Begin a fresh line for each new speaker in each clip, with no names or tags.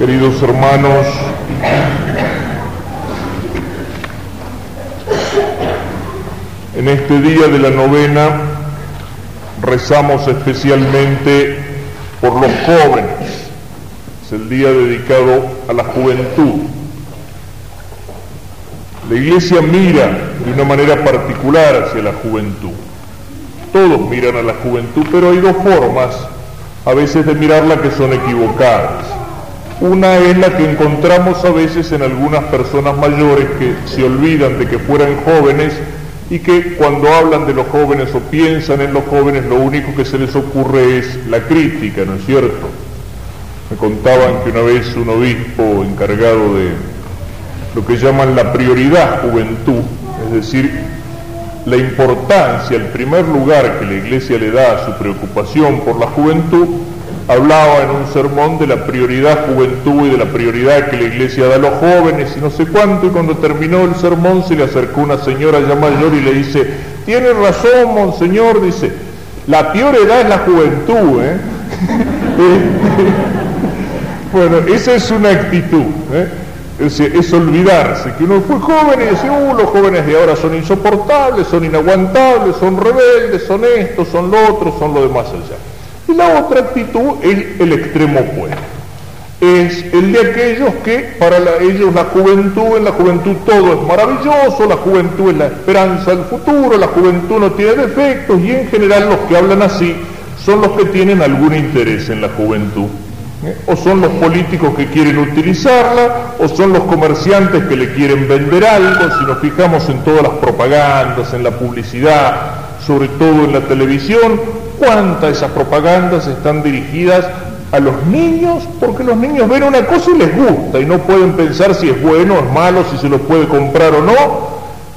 Queridos hermanos, en este día de la novena rezamos especialmente por los jóvenes. Es el día dedicado a la juventud. La iglesia mira de una manera particular hacia la juventud. Todos miran a la juventud, pero hay dos formas a veces de mirarla que son equivocadas. Una es la que encontramos a veces en algunas personas mayores que se olvidan de que fueran jóvenes y que cuando hablan de los jóvenes o piensan en los jóvenes lo único que se les ocurre es la crítica, ¿no es cierto? Me contaban que una vez un obispo encargado de lo que llaman la prioridad juventud, es decir, la importancia, el primer lugar que la iglesia le da a su preocupación por la juventud, hablaba en un sermón de la prioridad juventud y de la prioridad que la iglesia da a los jóvenes y no sé cuánto, y cuando terminó el sermón se le acercó una señora ya mayor y le dice, tiene razón, monseñor, dice, la peor edad es la juventud, ¿eh? bueno, esa es una actitud, ¿eh? es, olvidarse que uno fue joven y decir, uh, los jóvenes de ahora son insoportables, son inaguantables, son rebeldes, son esto, son lo otro, son lo de más allá. Y la otra actitud es el extremo opuesto. Es el de aquellos que para ellos la juventud, en la juventud todo es maravilloso, la juventud es la esperanza del futuro, la juventud no tiene defectos y en general los que hablan así son los que tienen algún interés en la juventud. ¿Eh? O son los políticos que quieren utilizarla, o son los comerciantes que le quieren vender algo, si nos fijamos en todas las propagandas, en la publicidad, sobre todo en la televisión, cuántas esas propagandas están dirigidas a los niños, porque los niños ven una cosa y les gusta, y no pueden pensar si es bueno o es malo, si se lo puede comprar o no,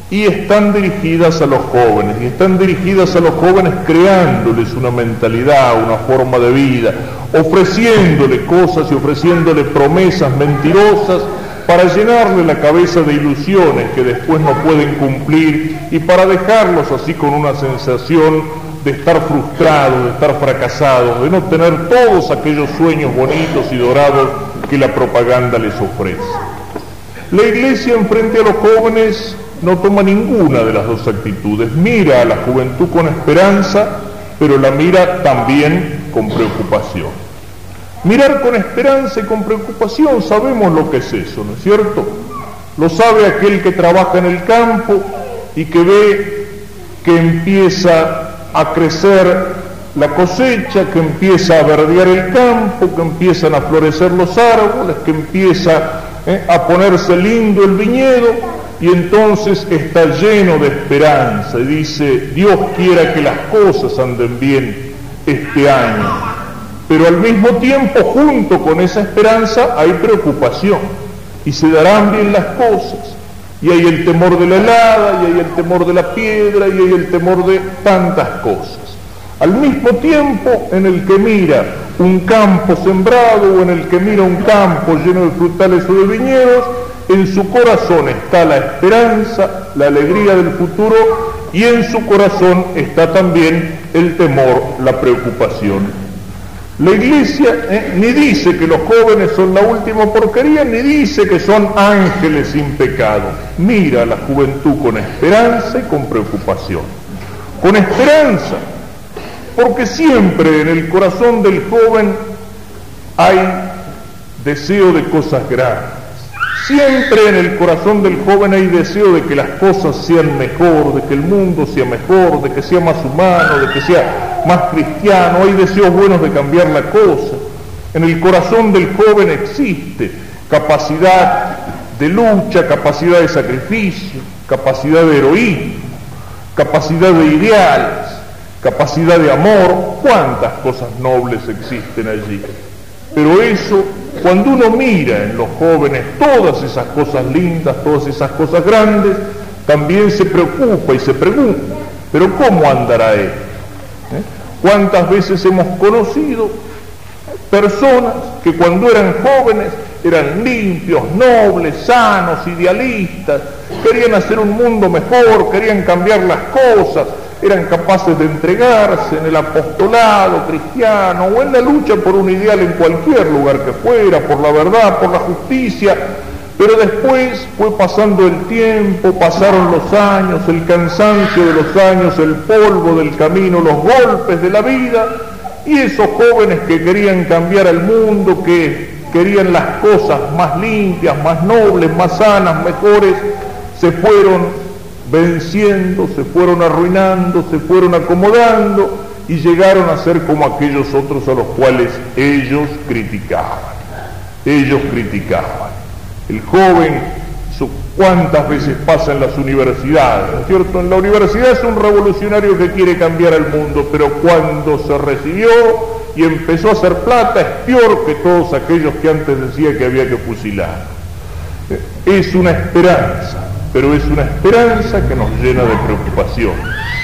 y están dirigidas a los jóvenes, y están dirigidas a los jóvenes creándoles una mentalidad, una forma de vida, ofreciéndole cosas y ofreciéndole promesas mentirosas para llenarle la cabeza de ilusiones que después no pueden cumplir y para dejarlos así con una sensación de estar frustrados, de estar fracasados, de no tener todos aquellos sueños bonitos y dorados que la propaganda les ofrece. La iglesia enfrente a los jóvenes no toma ninguna de las dos actitudes. Mira a la juventud con esperanza, pero la mira también con preocupación. Mirar con esperanza y con preocupación, sabemos lo que es eso, ¿no es cierto? Lo sabe aquel que trabaja en el campo y que ve que empieza a crecer la cosecha, que empieza a verdear el campo, que empiezan a florecer los árboles, que empieza eh, a ponerse lindo el viñedo y entonces está lleno de esperanza y dice, Dios quiera que las cosas anden bien este año. Pero al mismo tiempo, junto con esa esperanza, hay preocupación y se darán bien las cosas. Y hay el temor de la helada, y hay el temor de la piedra, y hay el temor de tantas cosas. Al mismo tiempo en el que mira un campo sembrado o en el que mira un campo lleno de frutales o de viñedos, en su corazón está la esperanza, la alegría del futuro y en su corazón está también el temor, la preocupación. La iglesia eh, ni dice que los jóvenes son la última porquería, ni dice que son ángeles sin pecado. Mira a la juventud con esperanza y con preocupación. Con esperanza, porque siempre en el corazón del joven hay deseo de cosas grandes Siempre en el corazón del joven hay deseo de que las cosas sean mejor, de que el mundo sea mejor, de que sea más humano, de que sea más cristiano. Hay deseos buenos de cambiar la cosa. En el corazón del joven existe capacidad de lucha, capacidad de sacrificio, capacidad de heroísmo, capacidad de ideales, capacidad de amor. ¿Cuántas cosas nobles existen allí? Pero eso cuando uno mira en los jóvenes todas esas cosas lindas, todas esas cosas grandes, también se preocupa y se pregunta, pero ¿cómo andará él? ¿Eh? ¿Cuántas veces hemos conocido personas que cuando eran jóvenes eran limpios, nobles, sanos, idealistas, querían hacer un mundo mejor, querían cambiar las cosas, eran capaces de entregarse en el apostolado cristiano o en la lucha por un ideal en cualquier lugar que fuera, por la verdad, por la justicia, pero después fue pasando el tiempo, pasaron los años, el cansancio de los años, el polvo del camino, los golpes de la vida, y esos jóvenes que querían cambiar el mundo, que querían las cosas más limpias, más nobles, más sanas, mejores, se fueron venciendo, se fueron arruinando, se fueron acomodando y llegaron a ser como aquellos otros a los cuales ellos criticaban. Ellos criticaban. El joven, ¿cuántas veces pasa en las universidades? ¿no es cierto? En la universidad es un revolucionario que quiere cambiar el mundo, pero cuando se recibió y empezó a hacer plata es peor que todos aquellos que antes decía que había que fusilar. Es una esperanza, pero es una esperanza que nos llena de preocupación.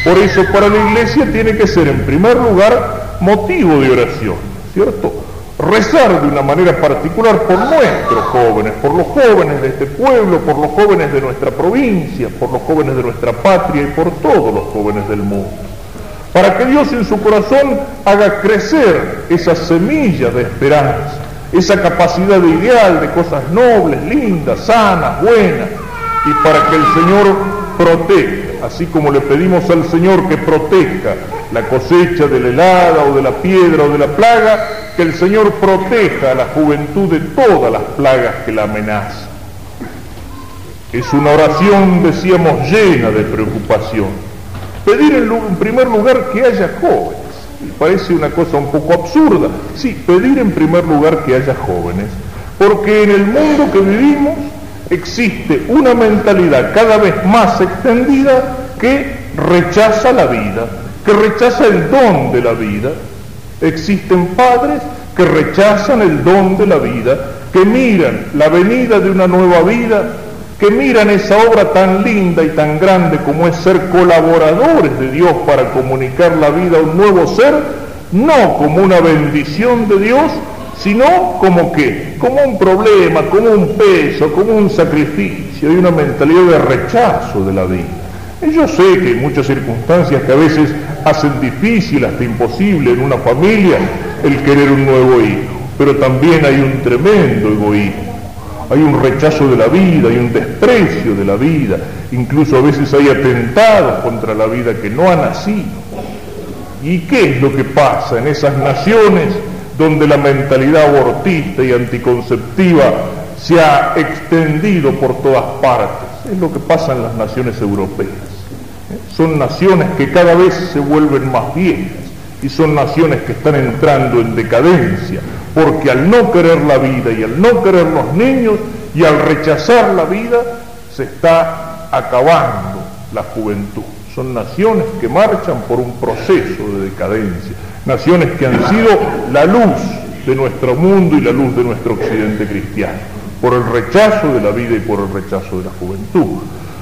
Por eso para la iglesia tiene que ser en primer lugar motivo de oración, ¿cierto? Rezar de una manera particular por nuestros jóvenes, por los jóvenes de este pueblo, por los jóvenes de nuestra provincia, por los jóvenes de nuestra patria y por todos los jóvenes del mundo. Para que Dios en su corazón haga crecer esa semilla de esperanza, esa capacidad de ideal de cosas nobles, lindas, sanas, buenas, y para que el Señor proteja, así como le pedimos al Señor que proteja la cosecha de la helada o de la piedra o de la plaga, que el Señor proteja a la juventud de todas las plagas que la amenazan. Es una oración, decíamos, llena de preocupación. Pedir en, primer lugar que haya jóvenes. Parece una cosa un poco absurda. Sí, pedir en primer lugar que haya jóvenes. Porque en el mundo que vivimos existe una mentalidad cada vez más extendida que rechaza la vida, que rechaza el don de la vida. Existen padres que rechazan el don de la vida, que miran la venida de una nueva vida, que miran esa obra tan linda y tan grande como es ser colaboradores de Dios para comunicar la vida a un nuevo ser, no como una bendición de Dios, sino como que, como un problema, como un peso, como un sacrificio y una mentalidad de rechazo de la vida. Y yo sé que hay muchas circunstancias que a veces hacen difícil, hasta imposible en una familia el querer un nuevo hijo, pero también hay un tremendo egoísmo, hay un rechazo de la vida, hay un desprecio de la vida, incluso a veces hay atentados contra la vida que no ha nacido. ¿Y qué es lo que pasa en esas naciones donde la mentalidad abortista y anticonceptiva se ha extendido por todas partes? Es lo que pasa en las naciones europeas. Son naciones que cada vez se vuelven más viejas y son naciones que están entrando en decadencia, porque al no querer la vida y al no querer los niños y al rechazar la vida, se está acabando la juventud. Son naciones que marchan por un proceso de decadencia, naciones que han sido la luz de nuestro mundo y la luz de nuestro occidente cristiano, por el rechazo de la vida y por el rechazo de la juventud.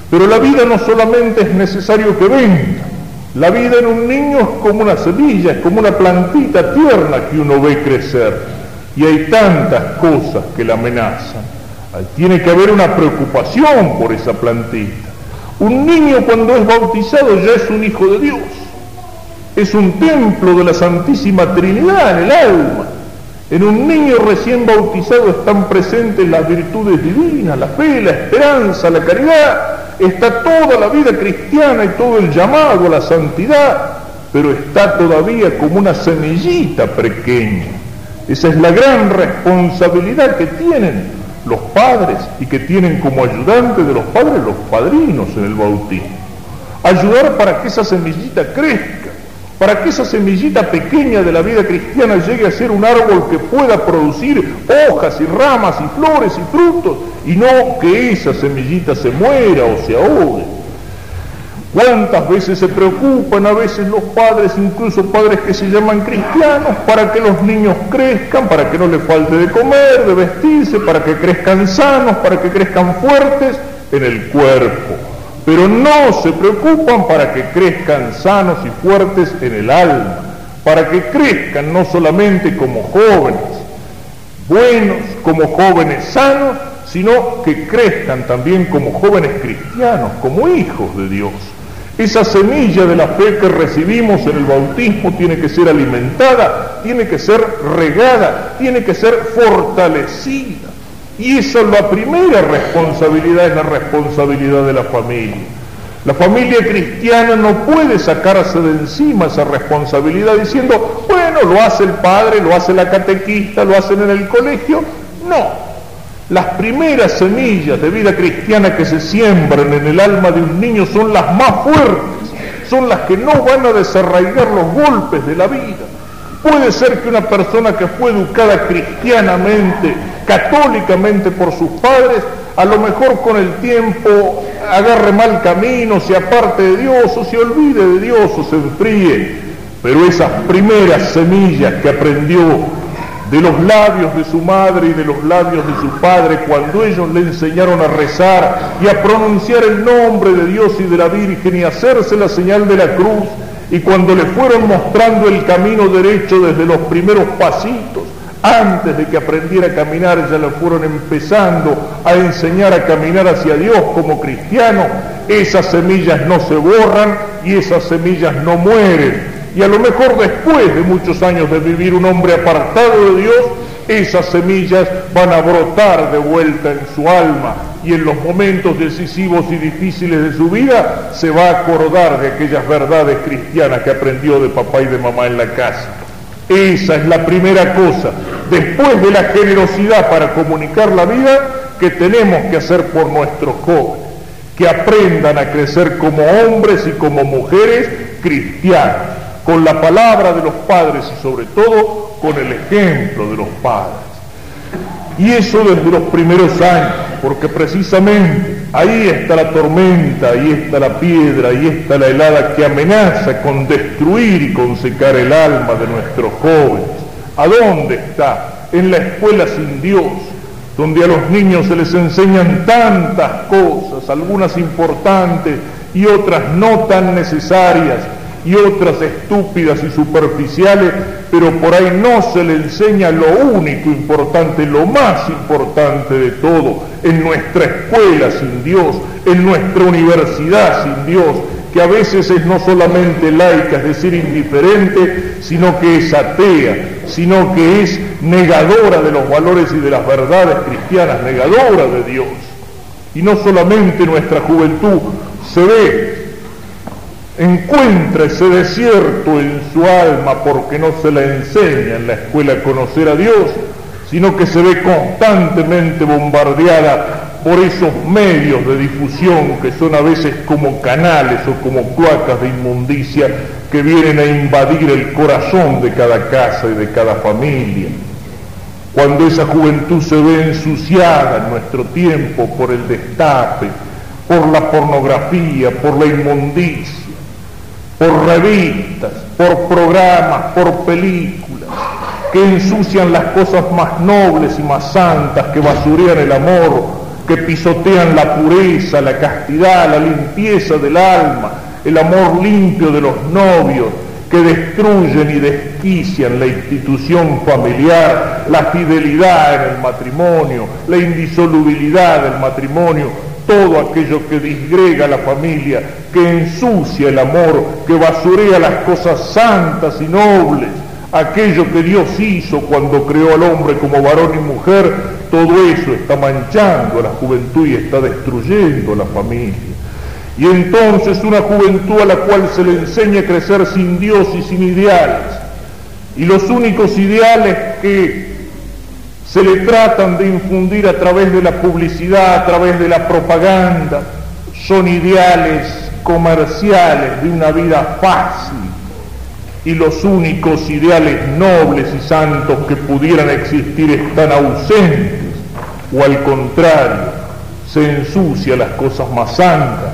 Pero la vida no solamente es necesario que venga, la vida en un niño es como una semilla, es como una plantita tierna que uno ve crecer. Y hay tantas cosas que la amenazan. Tiene que haber una preocupación por esa plantita. Un niño cuando es bautizado ya es un hijo de Dios. Es un templo de la Santísima Trinidad en el alma. En un niño recién bautizado están presentes las virtudes divinas, la fe, la esperanza, la caridad, está toda la vida cristiana y todo el llamado a la santidad, pero está todavía como una semillita pequeña. Esa es la gran responsabilidad que tienen los padres y que tienen como ayudante de los padres los padrinos en el bautismo. Ayudar para que esa semillita crezca, para que esa semillita pequeña de la vida cristiana llegue a ser un árbol que pueda producir hojas y ramas y flores y frutos, y no que esa semillita se muera o se ahogue. ¿Cuántas veces se preocupan a veces los padres, incluso padres que se llaman cristianos, para que los niños crezcan, para que no les falte de comer, de vestirse, para que crezcan sanos, para que crezcan fuertes en el cuerpo? Pero no se preocupan para que crezcan sanos y fuertes en el alma, para que crezcan no solamente como jóvenes buenos, como jóvenes sanos, sino que crezcan también como jóvenes cristianos, como hijos de Dios. Esa semilla de la fe que recibimos en el bautismo tiene que ser alimentada, tiene que ser regada, tiene que ser fortalecida. Y esa es la primera responsabilidad, es la responsabilidad de la familia. La familia cristiana no puede sacarse de encima esa responsabilidad diciendo, bueno, lo hace el padre, lo hace la catequista, lo hacen en el colegio. No. Las primeras semillas de vida cristiana que se siembran en el alma de un niño son las más fuertes, son las que no van a desarraigar los golpes de la vida. Puede ser que una persona que fue educada cristianamente, católicamente por sus padres, a lo mejor con el tiempo agarre mal camino, se aparte de Dios o se olvide de Dios o se enfríe. Pero esas primeras semillas que aprendió de los labios de su madre y de los labios de su padre cuando ellos le enseñaron a rezar y a pronunciar el nombre de Dios y de la Virgen y hacerse la señal de la cruz y cuando le fueron mostrando el camino derecho desde los primeros pasitos, antes de que aprendiera a caminar ya le fueron empezando a enseñar a caminar hacia Dios como cristiano, esas semillas no se borran y esas semillas no mueren. Y a lo mejor después de muchos años de vivir un hombre apartado de Dios, esas semillas van a brotar de vuelta en su alma y en los momentos decisivos y difíciles de su vida se va a acordar de aquellas verdades cristianas que aprendió de papá y de mamá en la casa. Esa es la primera cosa, después de la generosidad para comunicar la vida, que tenemos que hacer por nuestros jóvenes, que aprendan a crecer como hombres y como mujeres cristianos, con la palabra de los padres y sobre todo con el ejemplo de los padres. Y eso desde los primeros años, porque precisamente ahí está la tormenta, ahí está la piedra, ahí está la helada que amenaza con destruir y con secar el alma de nuestros jóvenes. ¿A dónde está? En la escuela sin Dios, donde a los niños se les enseñan tantas cosas, algunas importantes y otras no tan necesarias, y otras estúpidas y superficiales, pero por ahí no se le enseña lo único importante, lo más importante de todo, en nuestra escuela sin Dios, en nuestra universidad sin Dios, que a veces es no solamente laica, es decir, indiferente, sino que es atea, sino que es negadora de los valores y de las verdades cristianas, negadora de Dios. Y no solamente nuestra juventud se ve encuentra ese desierto en su alma porque no se le enseña en la escuela a conocer a Dios, sino que se ve constantemente bombardeada por esos medios de difusión que son a veces como canales o como cloacas de inmundicia que vienen a invadir el corazón de cada casa y de cada familia. Cuando esa juventud se ve ensuciada en nuestro tiempo por el destape, por la pornografía, por la inmundicia, por revistas, por programas, por películas, que ensucian las cosas más nobles y más santas, que basurean el amor, que pisotean la pureza, la castidad, la limpieza del alma, el amor limpio de los novios, que destruyen y desquician la institución familiar, la fidelidad en el matrimonio, la indisolubilidad del matrimonio, todo aquello que disgrega la familia, que ensucia el amor, que basurea las cosas santas y nobles, aquello que Dios hizo cuando creó al hombre como varón y mujer, todo eso está manchando a la juventud y está destruyendo a la familia. Y entonces una juventud a la cual se le enseña a crecer sin Dios y sin ideales. Y los únicos ideales que se le tratan de infundir a través de la publicidad, a través de la propaganda, son ideales comerciales de una vida fácil. Y los únicos ideales nobles y santos que pudieran existir están ausentes. O al contrario, se ensucia las cosas más santas.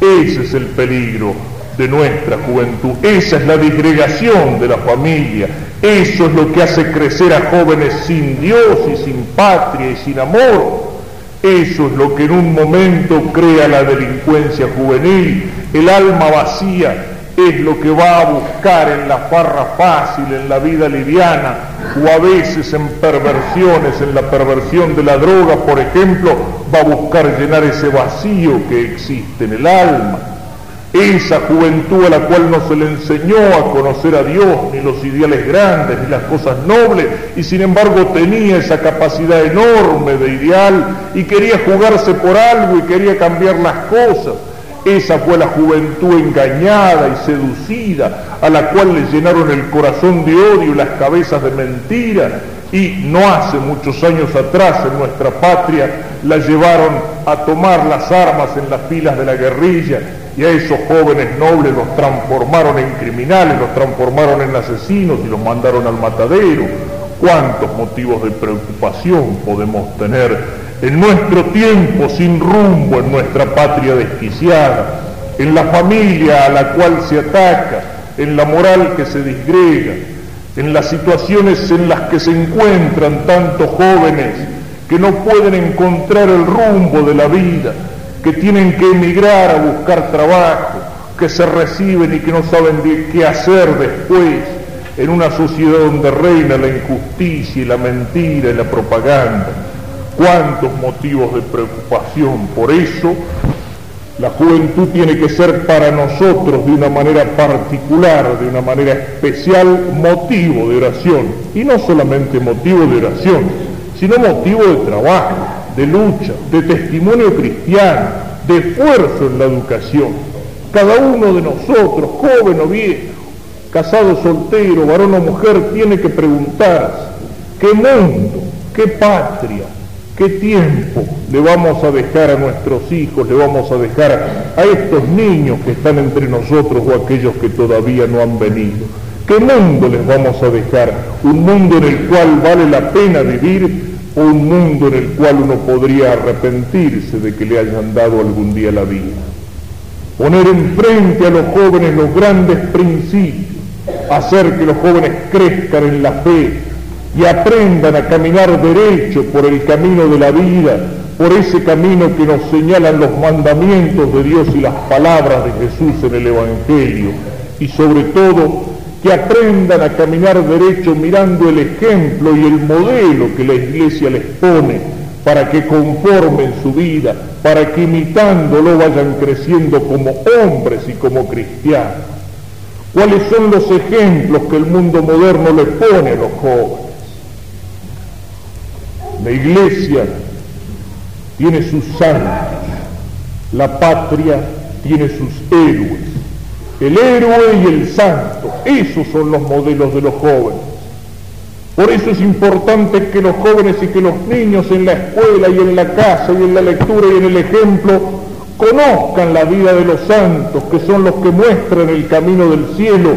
Ese es el peligro de nuestra juventud. Esa es la disgregación de la familia. Eso es lo que hace crecer a jóvenes sin Dios y sin patria y sin amor. Eso es lo que en un momento crea la delincuencia juvenil. El alma vacía es lo que va a buscar en la farra fácil, en la vida liviana, o a veces en perversiones, en la perversión de la droga, por ejemplo, va a buscar llenar ese vacío que existe en el alma. Esa juventud a la cual no se le enseñó a conocer a Dios, ni los ideales grandes, ni las cosas nobles, y sin embargo tenía esa capacidad enorme de ideal y quería jugarse por algo y quería cambiar las cosas. Esa fue la juventud engañada y seducida, a la cual le llenaron el corazón de odio y las cabezas de mentira, y no hace muchos años atrás en nuestra patria la llevaron a tomar las armas en las filas de la guerrilla y a esos jóvenes nobles los transformaron en criminales, los transformaron en asesinos y los mandaron al matadero. ¿Cuántos motivos de preocupación podemos tener en nuestro tiempo sin rumbo, en nuestra patria desquiciada, en la familia a la cual se ataca, en la moral que se disgrega, en las situaciones en las que se encuentran tantos jóvenes que no pueden encontrar el rumbo de la vida, que tienen que emigrar a buscar trabajo, que se reciben y que no saben qué hacer después en una sociedad donde reina la injusticia y la mentira y la propaganda. Cuántos motivos de preocupación. Por eso la juventud tiene que ser para nosotros de una manera particular, de una manera especial, motivo de oración. Y no solamente motivo de oración, sino motivo de trabajo de lucha, de testimonio cristiano, de esfuerzo en la educación. Cada uno de nosotros, joven o viejo, casado, soltero, varón o mujer, tiene que preguntarse, ¿qué mundo, qué patria, qué tiempo le vamos a dejar a nuestros hijos, le vamos a dejar a estos niños que están entre nosotros o aquellos que todavía no han venido? ¿Qué mundo les vamos a dejar? Un mundo en el cual vale la pena vivir un mundo en el cual uno podría arrepentirse de que le hayan dado algún día la vida. Poner enfrente a los jóvenes los grandes principios, hacer que los jóvenes crezcan en la fe y aprendan a caminar derecho por el camino de la vida, por ese camino que nos señalan los mandamientos de Dios y las palabras de Jesús en el Evangelio, y sobre todo que aprendan a caminar derecho mirando el ejemplo y el modelo que la iglesia les pone para que conformen su vida, para que imitándolo vayan creciendo como hombres y como cristianos. ¿Cuáles son los ejemplos que el mundo moderno les pone a los jóvenes? La iglesia tiene sus santos, la patria tiene sus héroes, el héroe y el santo, esos son los modelos de los jóvenes. Por eso es importante que los jóvenes y que los niños en la escuela y en la casa y en la lectura y en el ejemplo conozcan la vida de los santos, que son los que muestran el camino del cielo,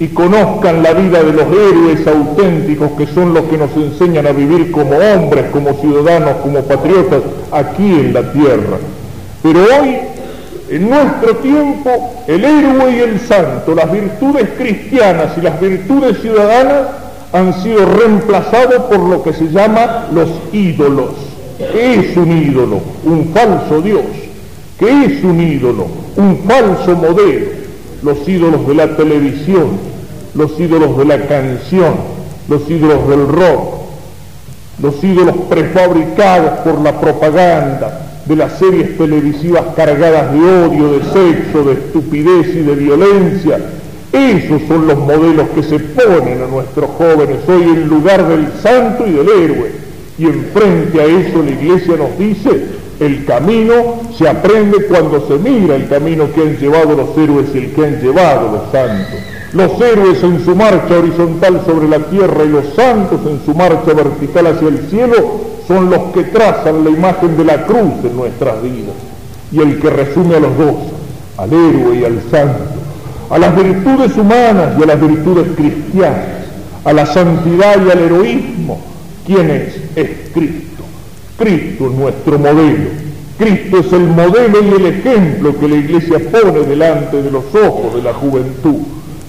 y conozcan la vida de los héroes auténticos, que son los que nos enseñan a vivir como hombres, como ciudadanos, como patriotas, aquí en la tierra. Pero hoy en nuestro tiempo, el héroe y el santo, las virtudes cristianas y las virtudes ciudadanas han sido reemplazados por lo que se llama los ídolos. ¿Qué es un ídolo? Un falso Dios. ¿Qué es un ídolo? Un falso modelo. Los ídolos de la televisión, los ídolos de la canción, los ídolos del rock, los ídolos prefabricados por la propaganda, de las series televisivas cargadas de odio, de sexo, de estupidez y de violencia. Esos son los modelos que se ponen a nuestros jóvenes hoy en lugar del santo y del héroe. Y enfrente a eso la iglesia nos dice, el camino se aprende cuando se mira el camino que han llevado los héroes y el que han llevado los santos. Los héroes en su marcha horizontal sobre la tierra y los santos en su marcha vertical hacia el cielo son los que trazan la imagen de la cruz en nuestras vidas. Y el que resume a los dos, al héroe y al santo, a las virtudes humanas y a las virtudes cristianas, a la santidad y al heroísmo, ¿quién es? Es Cristo. Cristo es nuestro modelo. Cristo es el modelo y el ejemplo que la iglesia pone delante de los ojos de la juventud.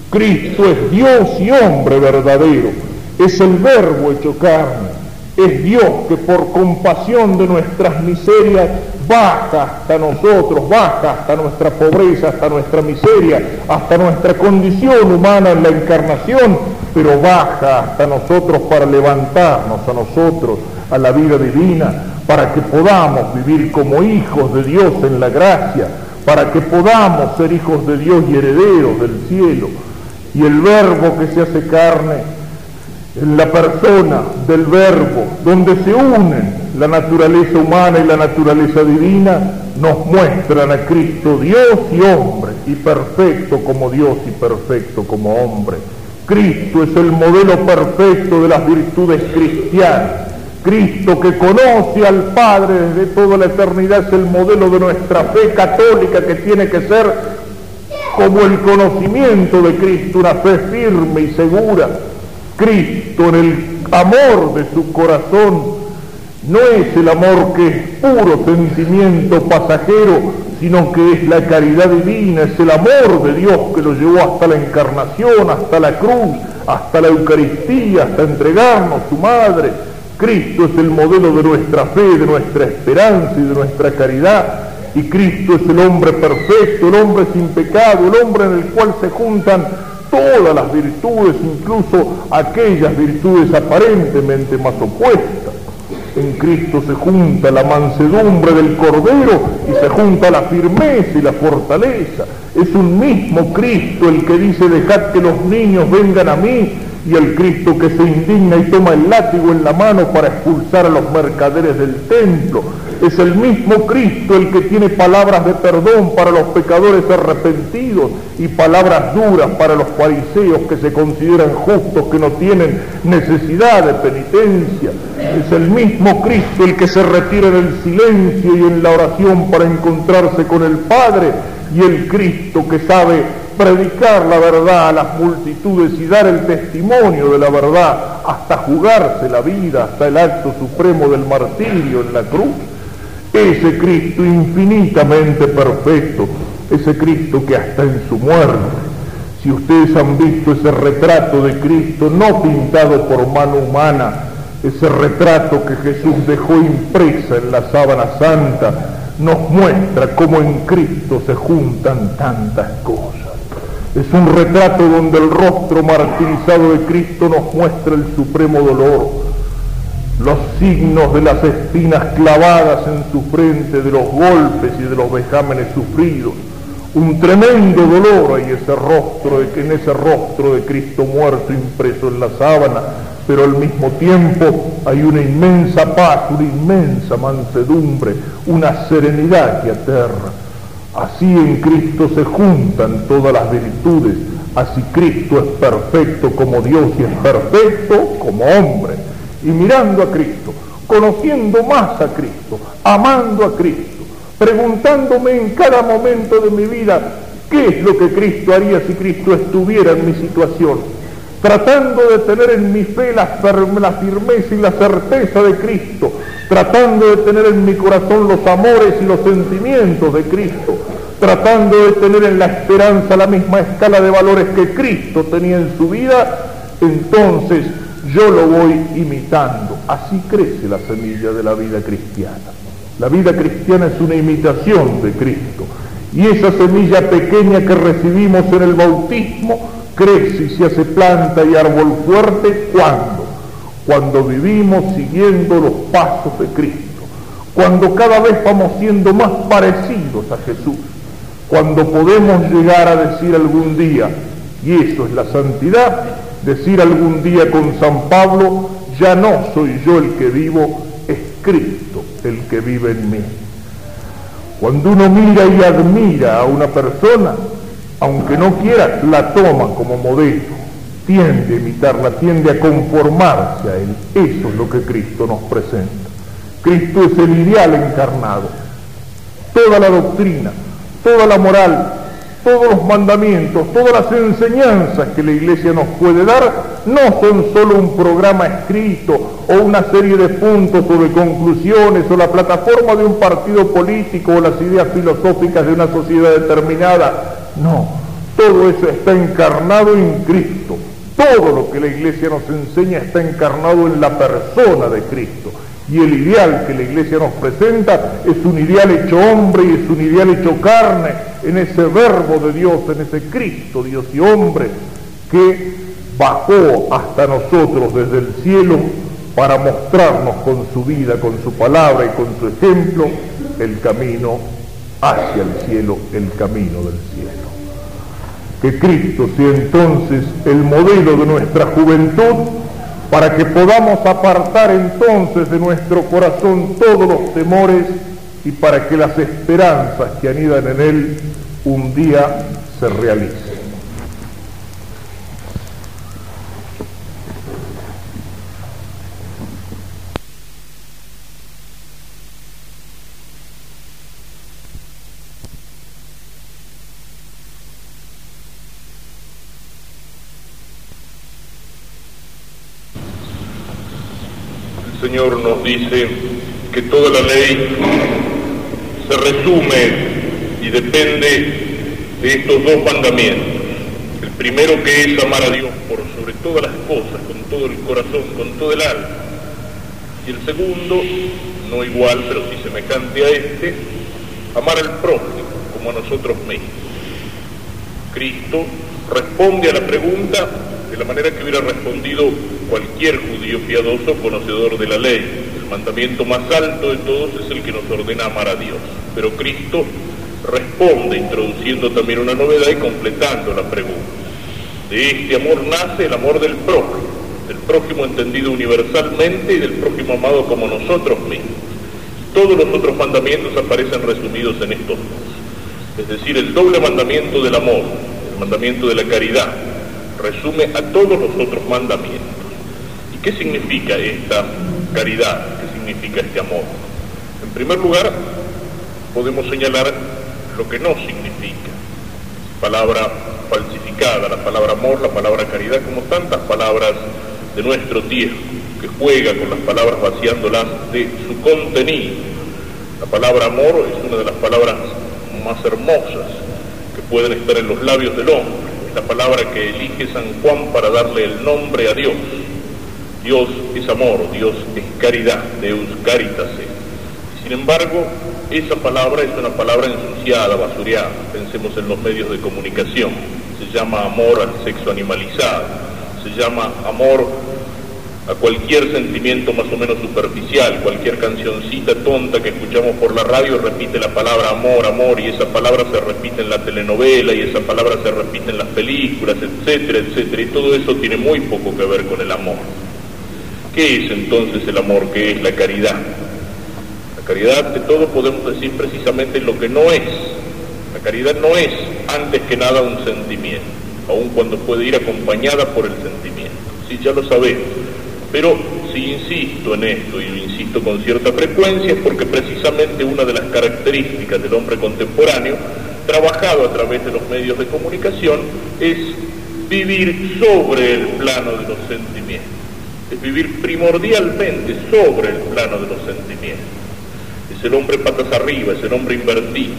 Cristo es Dios y hombre verdadero. Es el verbo hecho carne es Dios que por compasión de nuestras miserias baja hasta nosotros, baja hasta nuestra pobreza, hasta nuestra miseria, hasta nuestra condición humana en la encarnación, pero baja hasta nosotros para levantarnos a nosotros a la vida divina, para que podamos vivir como hijos de Dios en la gracia, para que podamos ser hijos de Dios y herederos del cielo. Y el verbo que se hace carne en la persona del verbo, donde se unen la naturaleza humana y la naturaleza divina, nos muestran a Cristo Dios y hombre, y perfecto como Dios y perfecto como hombre. Cristo es el modelo perfecto de las virtudes cristianas. Cristo que conoce al Padre desde toda la eternidad es el modelo de nuestra fe católica que tiene que ser como el conocimiento de Cristo, una fe firme y segura Cristo en el amor de su corazón no es el amor que es puro sentimiento pasajero, sino que es la caridad divina, es el amor de Dios que lo llevó hasta la encarnación, hasta la cruz, hasta la Eucaristía, hasta entregarnos su madre. Cristo es el modelo de nuestra fe, de nuestra esperanza y de nuestra caridad. Y Cristo es el hombre perfecto, el hombre sin pecado, el hombre en el cual se juntan todas las virtudes, incluso aquellas virtudes aparentemente más opuestas. En Cristo se junta la mansedumbre del Cordero y se junta la firmeza y la fortaleza. Es un mismo Cristo el que dice dejad que los niños vengan a mí y el Cristo que se indigna y toma el látigo en la mano para expulsar a los mercaderes del templo. Es el mismo Cristo el que tiene palabras de perdón para los pecadores arrepentidos y palabras duras para los fariseos que se consideran justos, que no tienen necesidad de penitencia. Es el mismo Cristo el que se retira en el silencio y en la oración para encontrarse con el Padre y el Cristo que sabe predicar la verdad a las multitudes y dar el testimonio de la verdad hasta jugarse la vida, hasta el acto supremo del martirio en la cruz. Ese Cristo infinitamente perfecto, ese Cristo que hasta en su muerte, si ustedes han visto ese retrato de Cristo no pintado por mano humana, ese retrato que Jesús dejó impresa en la sábana santa, nos muestra cómo en Cristo se juntan tantas cosas. Es un retrato donde el rostro martirizado de Cristo nos muestra el supremo dolor, los signos de las espinas clavadas en su frente, de los golpes y de los vejámenes sufridos. Un tremendo dolor hay ese rostro en ese rostro de Cristo muerto impreso en la sábana, pero al mismo tiempo hay una inmensa paz, una inmensa mansedumbre, una serenidad que aterra. Así en Cristo se juntan todas las virtudes, así Cristo es perfecto como Dios y es perfecto como hombre. Y mirando a Cristo, conociendo más a Cristo, amando a Cristo, preguntándome en cada momento de mi vida qué es lo que Cristo haría si Cristo estuviera en mi situación, tratando de tener en mi fe la, la firmeza y la certeza de Cristo, tratando de tener en mi corazón los amores y los sentimientos de Cristo, tratando de tener en la esperanza la misma escala de valores que Cristo tenía en su vida, entonces yo lo voy imitando. Así crece la semilla de la vida cristiana. La vida cristiana es una imitación de Cristo. Y esa semilla pequeña que recibimos en el bautismo crece y se hace planta y árbol fuerte. ¿Cuándo? cuando vivimos siguiendo los pasos de Cristo, cuando cada vez vamos siendo más parecidos a Jesús, cuando podemos llegar a decir algún día, y eso es la santidad, decir algún día con San Pablo, ya no soy yo el que vivo, es Cristo el que vive en mí. Cuando uno mira y admira a una persona, aunque no quiera, la toma como modelo tiende a imitarla, tiende a conformarse a Él. Eso es lo que Cristo nos presenta. Cristo es el ideal encarnado. Toda la doctrina, toda la moral, todos los mandamientos, todas las enseñanzas que la Iglesia nos puede dar no son solo un programa escrito o una serie de puntos o de conclusiones o la plataforma de un partido político o las ideas filosóficas de una sociedad determinada. No, todo eso está encarnado en Cristo. Todo lo que la iglesia nos enseña está encarnado en la persona de Cristo. Y el ideal que la iglesia nos presenta es un ideal hecho hombre y es un ideal hecho carne en ese verbo de Dios, en ese Cristo, Dios y hombre, que bajó hasta nosotros desde el cielo para mostrarnos con su vida, con su palabra y con su ejemplo el camino hacia el cielo el camino del cielo. Que Cristo sea entonces el modelo de nuestra juventud para que podamos apartar entonces de nuestro corazón todos los temores y para que las esperanzas que anidan en él un día se realicen.
Señor nos dice que toda la ley se resume y depende de estos dos mandamientos. El primero que es amar a Dios por sobre todas las cosas, con todo el corazón, con todo el alma. Y el segundo, no igual, pero sí semejante a este, amar al prójimo como a nosotros mismos. Cristo responde a la pregunta de la manera que hubiera respondido cualquier judío piadoso conocedor de la ley. El mandamiento más alto de todos es el que nos ordena amar a Dios. Pero Cristo responde introduciendo también una novedad y completando la pregunta. De este amor nace el amor del prójimo, del prójimo entendido universalmente y del prójimo amado como nosotros mismos. Todos los otros mandamientos aparecen resumidos en estos dos. Es decir, el doble mandamiento del amor, el mandamiento de la caridad, resume a todos los otros mandamientos. ¿Y qué significa esta caridad? ¿Qué significa este amor? En primer lugar, podemos señalar lo que no significa. Palabra falsificada, la palabra amor, la palabra caridad, como tantas palabras de nuestro tiempo, que juega con las palabras vaciándolas de su contenido. La palabra amor es una de las palabras más hermosas que pueden estar en los labios del hombre la palabra que elige San Juan para darle el nombre a Dios. Dios es amor, Dios es caridad, Deus caritas Sin embargo, esa palabra es una palabra ensuciada, basureada. Pensemos en los medios de comunicación. Se llama amor al sexo animalizado. Se llama amor a cualquier sentimiento más o menos superficial, cualquier cancioncita tonta que escuchamos por la radio repite la palabra amor, amor, y esa palabra se repite en la telenovela, y esa palabra se repite en las películas, etcétera, etcétera, y todo eso tiene muy poco que ver con el amor. ¿Qué es entonces el amor? ¿Qué es la caridad? La caridad de todo podemos decir precisamente lo que no es. La caridad no es antes que nada un sentimiento, aun cuando puede ir acompañada por el sentimiento. Sí, ya lo sabemos pero si insisto en esto, y lo insisto con cierta frecuencia, es porque precisamente una de las características del hombre contemporáneo, trabajado a través de los medios de comunicación, es vivir sobre el plano de los sentimientos, es vivir primordialmente sobre el plano de los sentimientos. Es el hombre patas arriba, es el hombre invertido,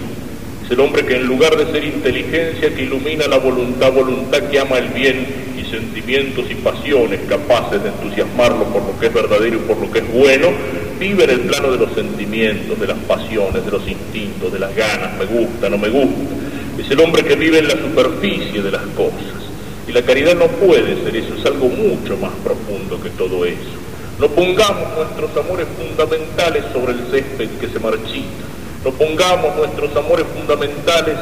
es el hombre que en lugar de ser inteligencia que ilumina la voluntad, voluntad que ama el bien, sentimientos y pasiones capaces de entusiasmarlo por lo que es verdadero y por lo que es bueno, vive en el plano de los sentimientos, de las pasiones, de los instintos, de las ganas, me gusta, no me gusta. Es el hombre que vive en la superficie de las cosas. Y la caridad no puede ser eso, es algo mucho más profundo que todo eso. No pongamos nuestros amores fundamentales sobre el césped que se marchita. No pongamos nuestros amores fundamentales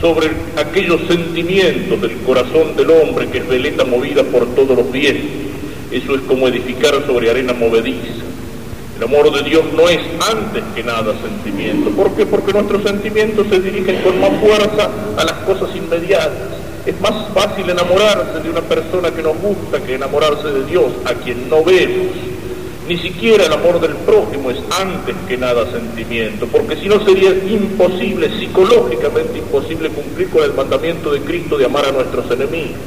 sobre aquellos sentimientos del corazón del hombre que es veleta movida por todos los vientos. Eso es como edificar sobre arena movediza. El amor de Dios no es antes que nada sentimiento. ¿Por qué? Porque nuestros sentimientos se dirigen con más fuerza a las cosas inmediatas. Es más fácil enamorarse de una persona que nos gusta que enamorarse de Dios, a quien no vemos. Ni siquiera el amor del prójimo es antes que nada sentimiento, porque si no sería imposible, psicológicamente imposible cumplir con el mandamiento de Cristo de amar a nuestros enemigos.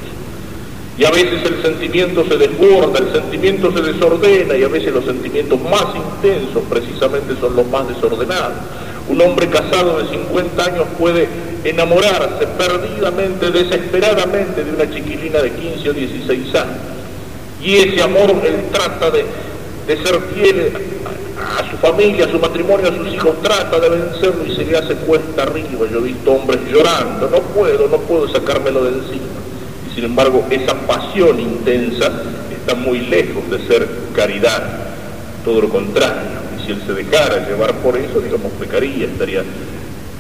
Y a veces el sentimiento se desborda, el sentimiento se desordena y a veces los sentimientos más intensos precisamente son los más desordenados. Un hombre casado de 50 años puede enamorarse perdidamente, desesperadamente de una chiquilina de 15 o 16 años. Y ese amor él trata de de ser fiel a, su familia, a su matrimonio, a sus hijos, trata de vencerlo y se le hace cuesta arriba. Yo he visto hombres llorando, no puedo, no puedo sacármelo de encima. Y sin embargo, esa pasión intensa está muy lejos de ser caridad, todo lo contrario. Y si él se dejara llevar por eso, digamos, pecaría, estaría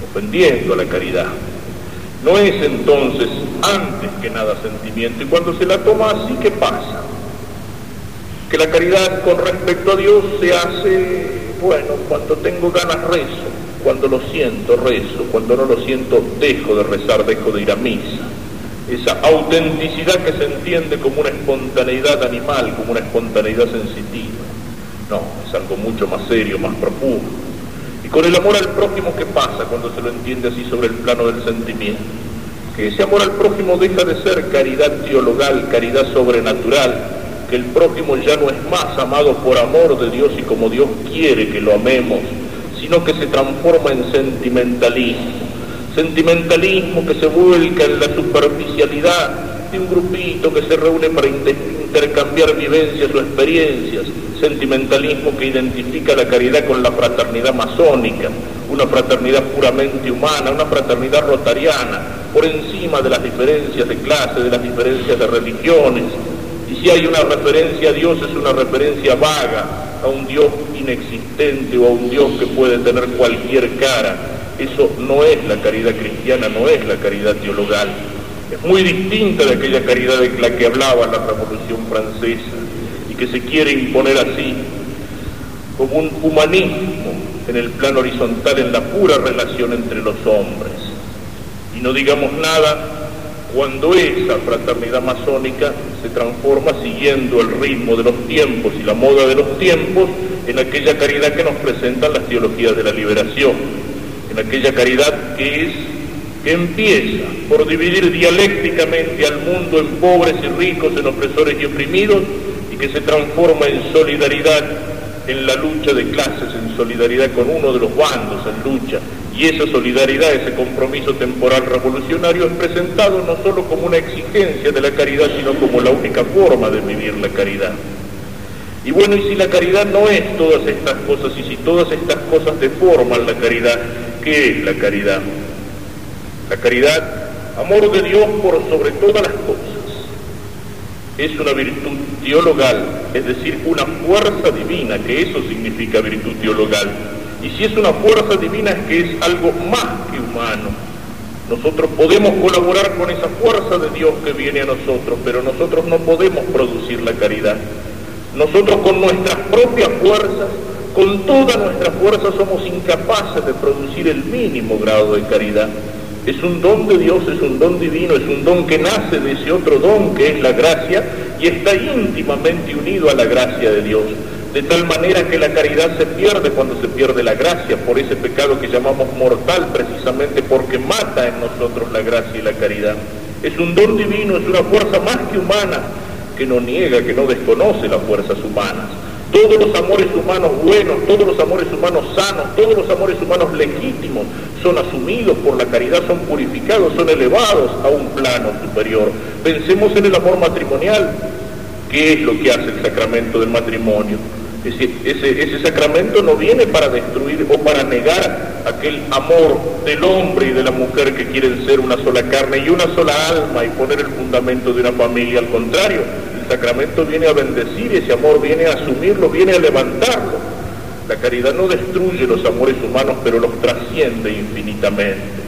ofendiendo a la caridad. No es entonces antes que nada sentimiento y cuando se la toma así, ¿qué pasa? Que la caridad con respecto a Dios se hace, bueno, cuando tengo ganas rezo, cuando lo siento rezo, cuando no lo siento dejo de rezar, dejo de ir a misa. Esa autenticidad que se entiende como una espontaneidad animal, como una espontaneidad sensitiva. No, es algo mucho más serio, más profundo. Y con el amor al prójimo, ¿qué pasa cuando se lo entiende así sobre el plano del sentimiento? Que ese amor al prójimo deja de ser caridad teologal, caridad sobrenatural, que el prójimo ya no es más amado por amor de Dios y como Dios quiere que lo amemos, sino que se transforma en sentimentalismo. Sentimentalismo que se vuelca en la superficialidad de un grupito que se reúne para intercambiar vivencias o experiencias. Sentimentalismo que identifica la caridad con la fraternidad masónica, una fraternidad puramente humana, una fraternidad rotariana, por encima de las diferencias de clase, de las diferencias de religiones. Y si hay una referencia a Dios es una referencia vaga, a un Dios inexistente o a un Dios que puede tener cualquier cara. Eso no es la caridad cristiana, no es la caridad teologal. Es muy distinta de aquella caridad de la que hablaba la Revolución Francesa y que se quiere imponer así como un humanismo en el plano horizontal, en la pura relación entre los hombres. Y no digamos nada cuando esa fraternidad masónica se transforma siguiendo el ritmo de los tiempos y la moda de los tiempos en aquella caridad que nos presentan las teologías de la liberación, en aquella caridad que es que empieza por dividir dialécticamente al mundo en pobres y ricos, en opresores y oprimidos, y que se transforma en solidaridad en la lucha de clases, en solidaridad con uno de los bandos, en lucha y esa solidaridad, ese compromiso temporal revolucionario es presentado no solo como una exigencia de la caridad, sino como la única forma de vivir la caridad. Y bueno, y si la caridad no es todas estas cosas, y si todas estas cosas deforman la caridad, ¿qué es la caridad? La caridad, amor de Dios por sobre todas las cosas, es una virtud teologal, es decir, una fuerza divina, que eso significa virtud teologal y si es una fuerza divina es que es algo más que humano. Nosotros podemos colaborar con esa fuerza de Dios que viene a nosotros, pero nosotros no podemos producir la caridad. Nosotros con nuestras propias fuerzas, con toda nuestra fuerza somos incapaces de producir el mínimo grado de caridad. Es un don de Dios, es un don divino, es un don que nace de ese otro don que es la gracia y está íntimamente unido a la gracia de Dios de tal manera que la caridad se pierde cuando se pierde la gracia, por ese pecado que llamamos mortal, precisamente porque mata en nosotros la gracia y la caridad. Es un don divino, es una fuerza más que humana, que no niega, que no desconoce las fuerzas humanas. Todos los amores humanos buenos, todos los amores humanos sanos, todos los amores humanos legítimos son asumidos por la caridad, son purificados, son elevados a un plano superior. Pensemos en el amor matrimonial. ¿Qué es lo que hace el sacramento del matrimonio? Es decir, ese, sacramento no viene para destruir o para negar aquel amor del hombre y de la mujer que quieren ser una sola carne y una sola alma y poner el fundamento de una familia. Al contrario, el sacramento viene a bendecir ese amor, viene a asumirlo, viene a levantarlo. La caridad no destruye los amores humanos, pero los trasciende infinitamente.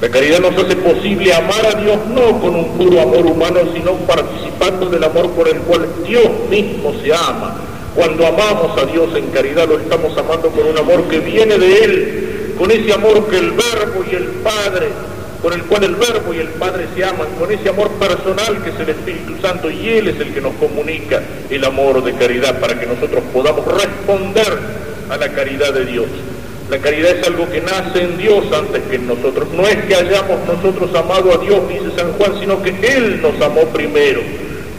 La caridad nos hace posible amar a Dios no con un puro amor humano, sino participando del amor por el cual Dios mismo se ama cuando amamos a Dios en caridad, lo estamos amando con un amor que viene de Él, con ese amor que el Verbo y el Padre, con el cual el Verbo y el Padre se aman, con ese amor personal que es el Espíritu Santo y Él es el que nos comunica el amor de caridad para que nosotros podamos responder a la caridad de Dios. La caridad es algo que nace en Dios antes que en nosotros. No es que hayamos nosotros amado a Dios, dice San Juan, sino que Él nos amó primero.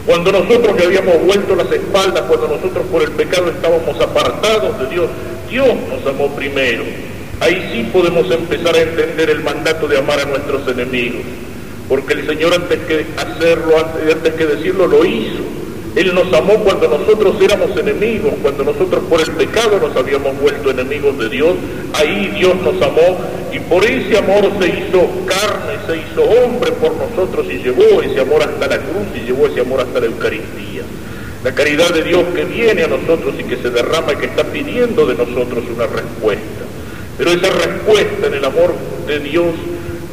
Cuando nosotros le habíamos vuelto las espaldas, cuando nosotros por el pecado estábamos apartados de Dios, Dios nos amó primero. Ahí sí podemos empezar a entender el mandato de amar a nuestros enemigos, porque el Señor antes que hacerlo, antes que decirlo, lo hizo. Él nos amó cuando nosotros éramos enemigos, cuando nosotros por el pecado nos habíamos vuelto enemigos de Dios, ahí Dios nos amó y por ese amor se hizo carne, se hizo hombre por nosotros y llevó ese amor hasta la cruz y llevó ese amor hasta la Eucaristía. La caridad de Dios que viene a nosotros y que se derrama y que está pidiendo de nosotros una respuesta. Pero esa respuesta en el amor de Dios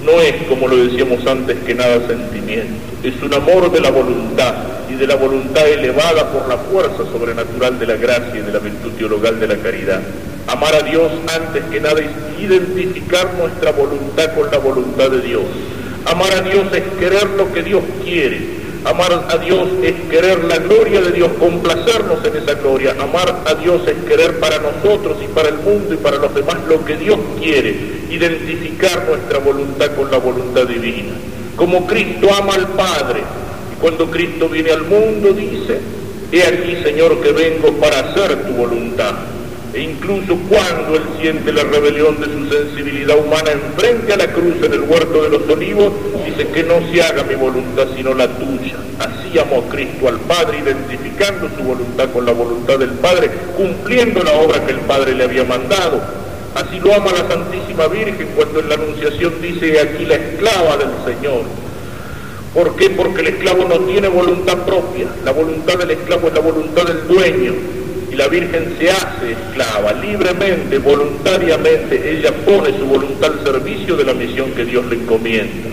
no es, como lo decíamos antes, que nada sentimiento. Es un amor de la voluntad y de la voluntad elevada por la fuerza sobrenatural de la gracia y de la virtud teologal de la caridad. Amar a Dios antes que nada es identificar nuestra voluntad con la voluntad de Dios. Amar a Dios es querer lo que Dios quiere Amar a Dios es querer la gloria de Dios, complacernos en esa gloria. Amar a Dios es querer para nosotros y para el mundo y para los demás lo que Dios quiere. Identificar nuestra voluntad con la voluntad divina. Como Cristo ama al Padre. Y cuando Cristo viene al mundo dice, he aquí Señor que vengo para hacer tu voluntad e incluso cuando él siente la rebelión de su sensibilidad humana enfrente a la cruz en el huerto de los olivos, dice que no se haga mi voluntad sino la tuya. Así amó Cristo al Padre, identificando su voluntad con la voluntad del Padre, cumpliendo la obra que el Padre le había mandado. Así lo ama la Santísima Virgen cuando en la Anunciación dice aquí la esclava del Señor. ¿Por qué? Porque el esclavo no tiene voluntad propia. La voluntad del esclavo es la voluntad del dueño la Virgen se hace esclava libremente, voluntariamente, ella pone su voluntad al servicio de la misión que Dios le encomienda.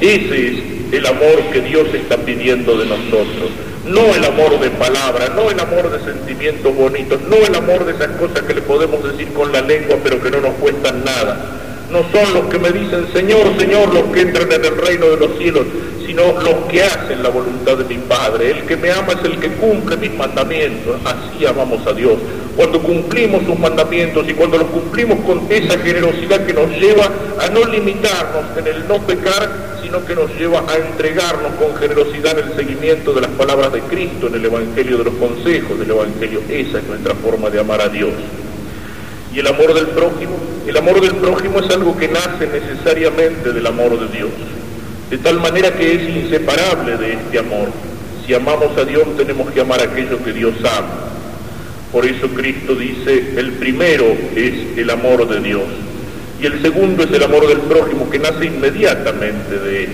Ese es el amor que Dios está pidiendo de nosotros. No el amor de palabra, no el amor de sentimientos bonitos, no el amor de esas cosas que le podemos decir con la lengua pero que no nos cuestan nada. No son los que me dicen, Señor, Señor, los que entran en el reino de los cielos, sino los que hacen la voluntad de mi Padre. El que me ama es el que cumple mis mandamientos. Así amamos a Dios. Cuando cumplimos sus mandamientos y cuando los cumplimos con esa generosidad que nos lleva a no limitarnos en el no pecar, sino que nos lleva a entregarnos con generosidad en el seguimiento de las palabras de Cristo, en el Evangelio de los consejos del Evangelio. Esa es nuestra forma de amar a Dios. Y el amor del prójimo, el amor del prójimo es algo que nace necesariamente del amor de Dios de tal manera que es inseparable de este amor. Si amamos a Dios tenemos que amar aquello que Dios ama. Por eso Cristo dice, el primero es el amor de Dios y el segundo es el amor del prójimo que nace inmediatamente de él.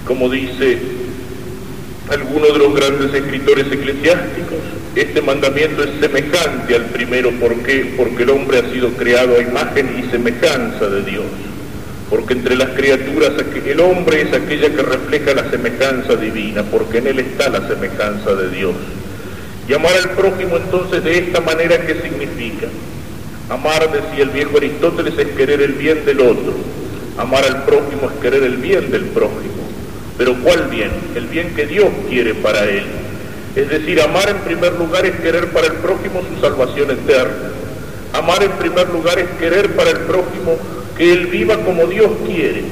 Y como dice alguno de los grandes escritores eclesiásticos, este mandamiento es semejante al primero. ¿Por qué? Porque el hombre ha sido creado a imagen y semejanza de Dios porque entre las criaturas el hombre es aquella que refleja la semejanza divina, porque en él está la semejanza de Dios. Y amar al prójimo entonces de esta manera, ¿qué significa? Amar, decía el viejo Aristóteles, es querer el bien del otro. Amar al prójimo es querer el bien del prójimo. Pero ¿cuál bien? El bien que Dios quiere para él. Es decir, amar en primer lugar es querer para el prójimo su salvación eterna. Amar en primer lugar es querer para el prójimo que Él viva como Dios quiere.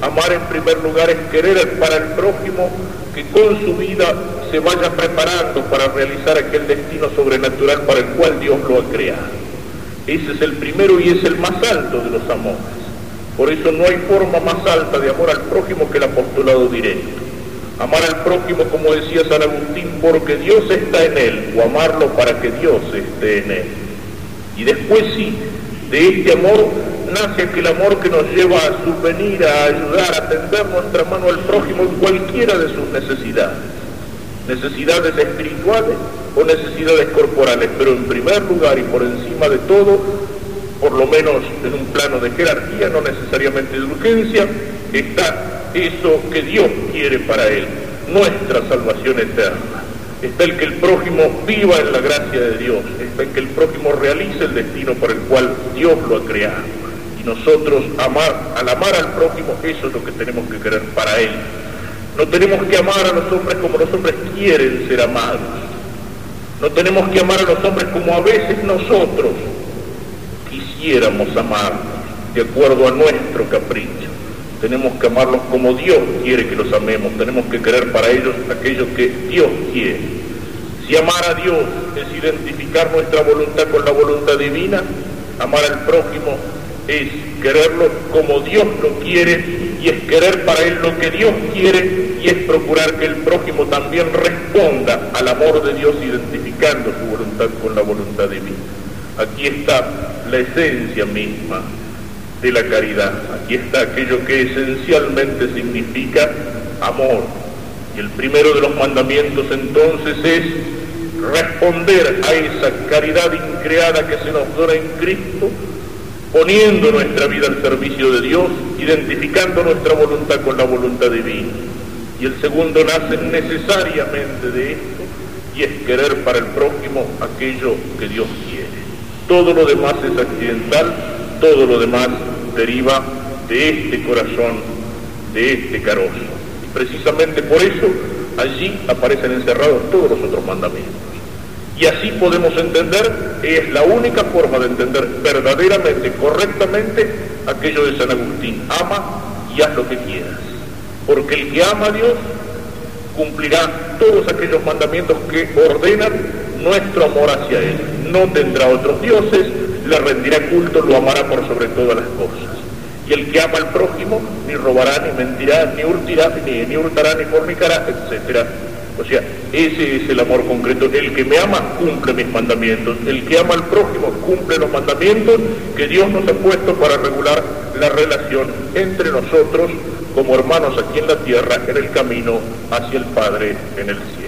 Amar en primer lugar es querer para el prójimo que con su vida se vaya preparando para realizar aquel destino sobrenatural para el cual Dios lo ha creado. Ese es el primero y es el más alto de los amores. Por eso no hay forma más alta de amor al prójimo que el apostolado directo. Amar al prójimo, como decía San Agustín, porque Dios está en él, o amarlo para que Dios esté en él. Y después sí, de este amor nace aquel amor que nos lleva a subvenir, a ayudar, a tender nuestra mano al prójimo en cualquiera de sus necesidades. Necesidades espirituales o necesidades corporales, pero en primer lugar y por encima de todo, por lo menos en un plano de jerarquía, no necesariamente de urgencia, está eso que Dios quiere para él, nuestra salvación eterna. Está el que el prójimo viva en la gracia de Dios, está el que el prójimo realice el destino por el cual Dios lo ha creado nosotros amar, al amar al prójimo, eso es lo que tenemos que querer para él. No tenemos que amar a los hombres como los hombres quieren ser amados. No tenemos que amar a los hombres como a veces nosotros quisiéramos amarlos, de acuerdo a nuestro capricho. Tenemos que amarlos como Dios quiere que los amemos. Tenemos que querer para ellos aquello que Dios quiere. Si amar a Dios es identificar nuestra voluntad con la voluntad divina, amar al prójimo es quererlo como Dios lo quiere y es querer para Él lo que Dios quiere y es procurar que el prójimo también responda al amor de Dios identificando su voluntad con la voluntad divina. Aquí está la esencia misma de la caridad, aquí está aquello que esencialmente significa amor. Y el primero de los mandamientos entonces es responder a esa caridad increada que se nos dona en Cristo poniendo nuestra vida al servicio de Dios, identificando nuestra voluntad con la voluntad divina. Y el segundo nace necesariamente de esto, y es querer para el prójimo aquello que Dios quiere. Todo lo demás es accidental, todo lo demás deriva de este corazón, de este carozo. Y precisamente por eso allí aparecen encerrados todos los otros mandamientos. Y así podemos entender, es la única forma de entender verdaderamente, correctamente, aquello de San Agustín. Ama y haz lo que quieras. Porque el que ama a Dios cumplirá todos aquellos mandamientos que ordenan nuestro amor hacia Él. No tendrá otros dioses, le rendirá culto, lo amará por sobre todas las cosas. Y el que ama al prójimo ni robará, ni mentirá, ni hurtirá, ni, ni hurtará, ni fornicará, etc. O sea, ese es el amor concreto. El que me ama cumple mis mandamientos. El que ama al prójimo cumple los mandamientos que Dios nos ha puesto para regular la relación entre nosotros como hermanos aquí en la tierra, en el camino hacia el Padre en el cielo.